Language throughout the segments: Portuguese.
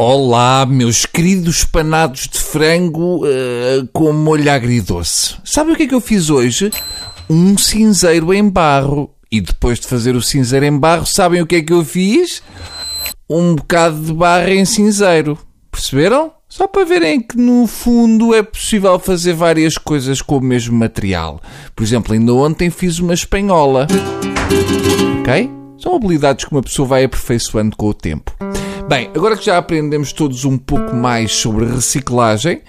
Olá, meus queridos panados de frango uh, com molho agridoce. Sabe o que é que eu fiz hoje? Um cinzeiro em barro. E depois de fazer o cinzeiro em barro, sabem o que é que eu fiz? Um bocado de barro em cinzeiro. Perceberam? Só para verem que no fundo é possível fazer várias coisas com o mesmo material. Por exemplo, ainda ontem fiz uma espanhola. Ok? São habilidades que uma pessoa vai aperfeiçoando com o tempo. Bem, agora que já aprendemos todos um pouco mais sobre reciclagem,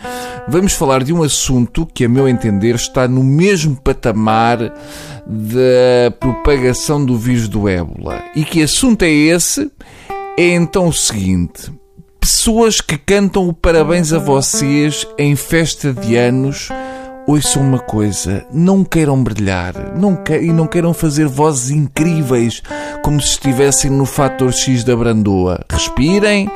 vamos falar de um assunto que, a meu entender, está no mesmo patamar da propagação do vírus do ébola. E que assunto é esse? É então o seguinte: pessoas que cantam o parabéns a vocês em festa de anos ouçam uma coisa, não queiram brilhar não que... e não queiram fazer vozes incríveis como se estivessem no fator X da brandoa. Respirem,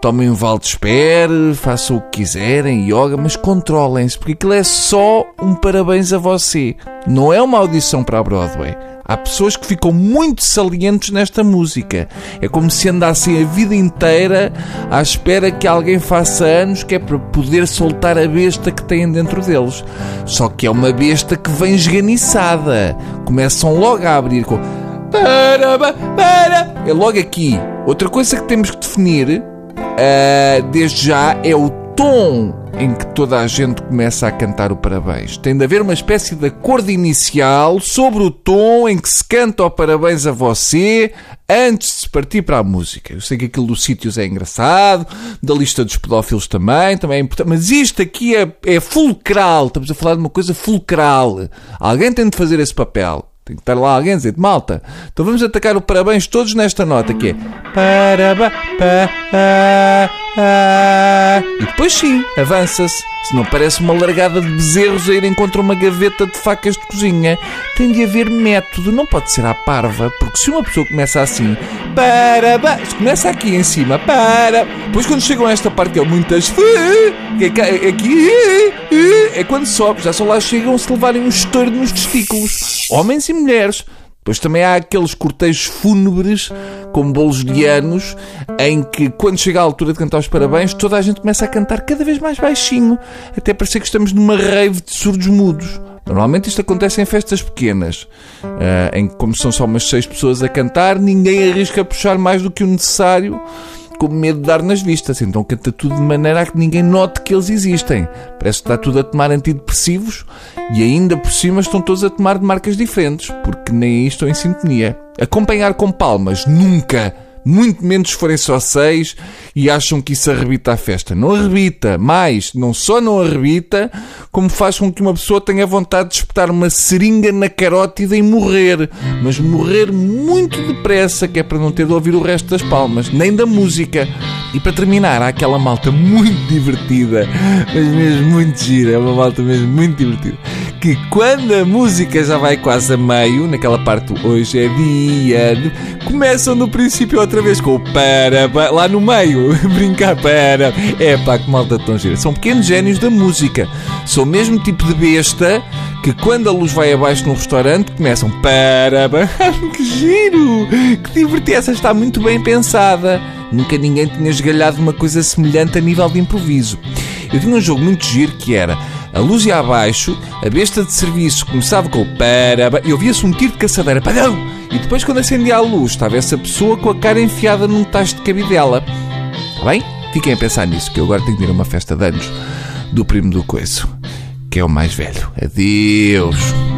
tomem um vale de espere, façam o que quiserem, yoga, mas controlem-se, porque aquilo é só um parabéns a você. Não é uma audição para a Broadway. Há pessoas que ficam muito salientes nesta música. É como se andassem a vida inteira à espera que alguém faça anos, que é para poder soltar a besta que têm dentro deles. Só que é uma besta que vem esganiçada. Começam logo a abrir com. Para, para. É logo aqui. Outra coisa que temos que definir, uh, desde já, é o tom em que toda a gente começa a cantar o parabéns. Tem de haver uma espécie de acordo inicial sobre o tom em que se canta o parabéns a você antes de se partir para a música. Eu sei que aquilo dos sítios é engraçado, da lista dos pedófilos também, também é importante, mas isto aqui é, é fulcral. Estamos a falar de uma coisa fulcral. Alguém tem de fazer esse papel. Tem que estar lá alguém a dizer, malta, então vamos atacar o parabéns todos nesta nota que é parabéns, e depois sim, avança-se. Se não parece uma largada de bezerros a irem contra uma gaveta de facas de cozinha. Tem de haver método, não pode ser à parva, porque se uma pessoa começa assim, para, se começa aqui em cima, para, depois quando chegam a esta parte que é muitas, é aqui, é quando sobe, já só lá chegam se levarem um estouro nos testículos, homens e mulheres. Depois também há aqueles cortejos fúnebres com bolos de anos em que, quando chega a altura de cantar os parabéns, toda a gente começa a cantar cada vez mais baixinho, até parecer que estamos numa rave de surdos mudos. Normalmente isto acontece em festas pequenas, eh, em que, como são só umas seis pessoas a cantar, ninguém arrisca puxar mais do que o necessário com medo de dar nas vistas. Então canta tudo de maneira a que ninguém note que eles existem. Parece que está tudo a tomar antidepressivos e ainda por cima estão todos a tomar de marcas diferentes, porque nem aí estão em sintonia. Acompanhar com palmas, nunca! Muito menos se forem só seis e acham que isso arrebita a festa. Não arrebita, mais, não só não arrebita, como faz com que uma pessoa tenha vontade de espetar uma seringa na carótida e morrer. Mas morrer muito depressa, que é para não ter de ouvir o resto das palmas, nem da música. E para terminar, há aquela malta muito divertida, mas mesmo muito gira, é uma malta mesmo muito divertida que quando a música já vai quase a meio, naquela parte hoje é dia, começam no princípio outra vez com o para, lá no meio, brincar para. É pá, que malta tão gira. São pequenos génios da música. São o mesmo tipo de besta que quando a luz vai abaixo num restaurante começam para. que giro! Que divertido! Essa está muito bem pensada. Nunca ninguém tinha esgalhado uma coisa semelhante a nível de improviso. Eu tinha um jogo muito giro que era a luz ia abaixo, a besta de serviço começava com para e ouvia-se um tiro de caçadeira, padrão! E depois, quando acendia a luz, estava essa pessoa com a cara enfiada num tacho de cabidela. Está bem? Fiquem a pensar nisso, que eu agora tenho de ir a uma festa de anos do primo do coiso, que é o mais velho. Adeus!